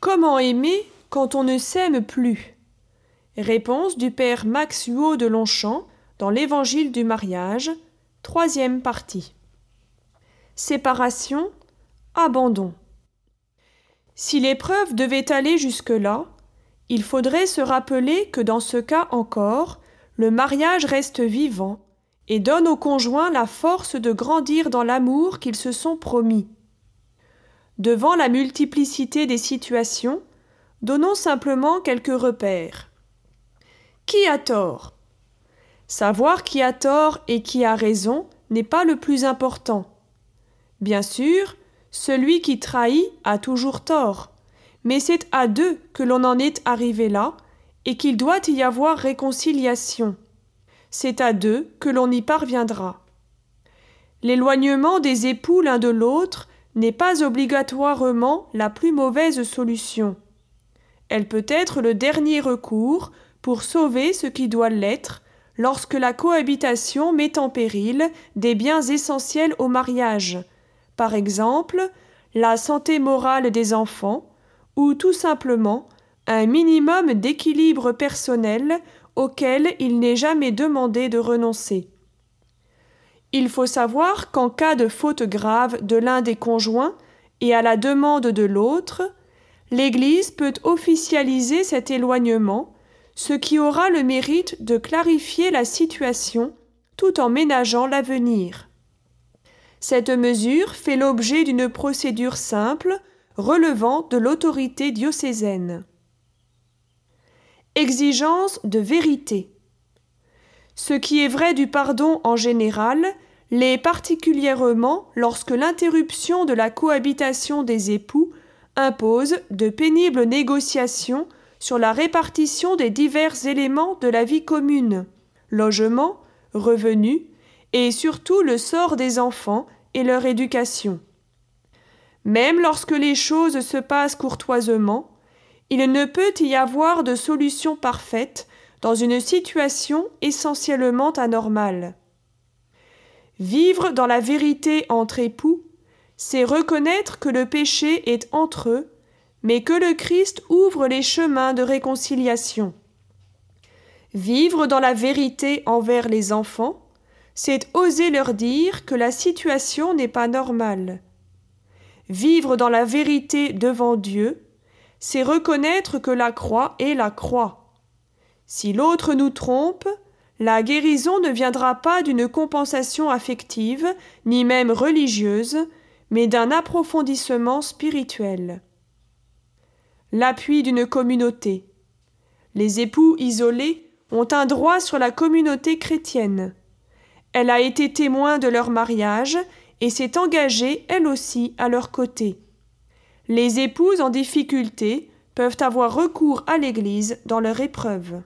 Comment aimer quand on ne s'aime plus? Réponse du père Max Huot de Longchamp dans l'Évangile du mariage, troisième partie. Séparation, abandon. Si l'épreuve devait aller jusque-là, il faudrait se rappeler que dans ce cas encore, le mariage reste vivant et donne aux conjoints la force de grandir dans l'amour qu'ils se sont promis. Devant la multiplicité des situations, donnons simplement quelques repères. Qui a tort? Savoir qui a tort et qui a raison n'est pas le plus important. Bien sûr, celui qui trahit a toujours tort, mais c'est à deux que l'on en est arrivé là, et qu'il doit y avoir réconciliation. C'est à deux que l'on y parviendra. L'éloignement des époux l'un de l'autre n'est pas obligatoirement la plus mauvaise solution. Elle peut être le dernier recours pour sauver ce qui doit l'être lorsque la cohabitation met en péril des biens essentiels au mariage, par exemple la santé morale des enfants, ou tout simplement un minimum d'équilibre personnel auquel il n'est jamais demandé de renoncer. Il faut savoir qu'en cas de faute grave de l'un des conjoints et à la demande de l'autre, l'Église peut officialiser cet éloignement, ce qui aura le mérite de clarifier la situation tout en ménageant l'avenir. Cette mesure fait l'objet d'une procédure simple relevant de l'autorité diocésaine. Exigence de vérité. Ce qui est vrai du pardon en général l'est particulièrement lorsque l'interruption de la cohabitation des époux impose de pénibles négociations sur la répartition des divers éléments de la vie commune, logement, revenus, et surtout le sort des enfants et leur éducation. Même lorsque les choses se passent courtoisement, il ne peut y avoir de solution parfaite dans une situation essentiellement anormale. Vivre dans la vérité entre époux, c'est reconnaître que le péché est entre eux, mais que le Christ ouvre les chemins de réconciliation. Vivre dans la vérité envers les enfants, c'est oser leur dire que la situation n'est pas normale. Vivre dans la vérité devant Dieu, c'est reconnaître que la croix est la croix. Si l'autre nous trompe, la guérison ne viendra pas d'une compensation affective, ni même religieuse, mais d'un approfondissement spirituel. L'appui d'une communauté. Les époux isolés ont un droit sur la communauté chrétienne. Elle a été témoin de leur mariage et s'est engagée elle aussi à leur côté. Les épouses en difficulté peuvent avoir recours à l'Église dans leur épreuve.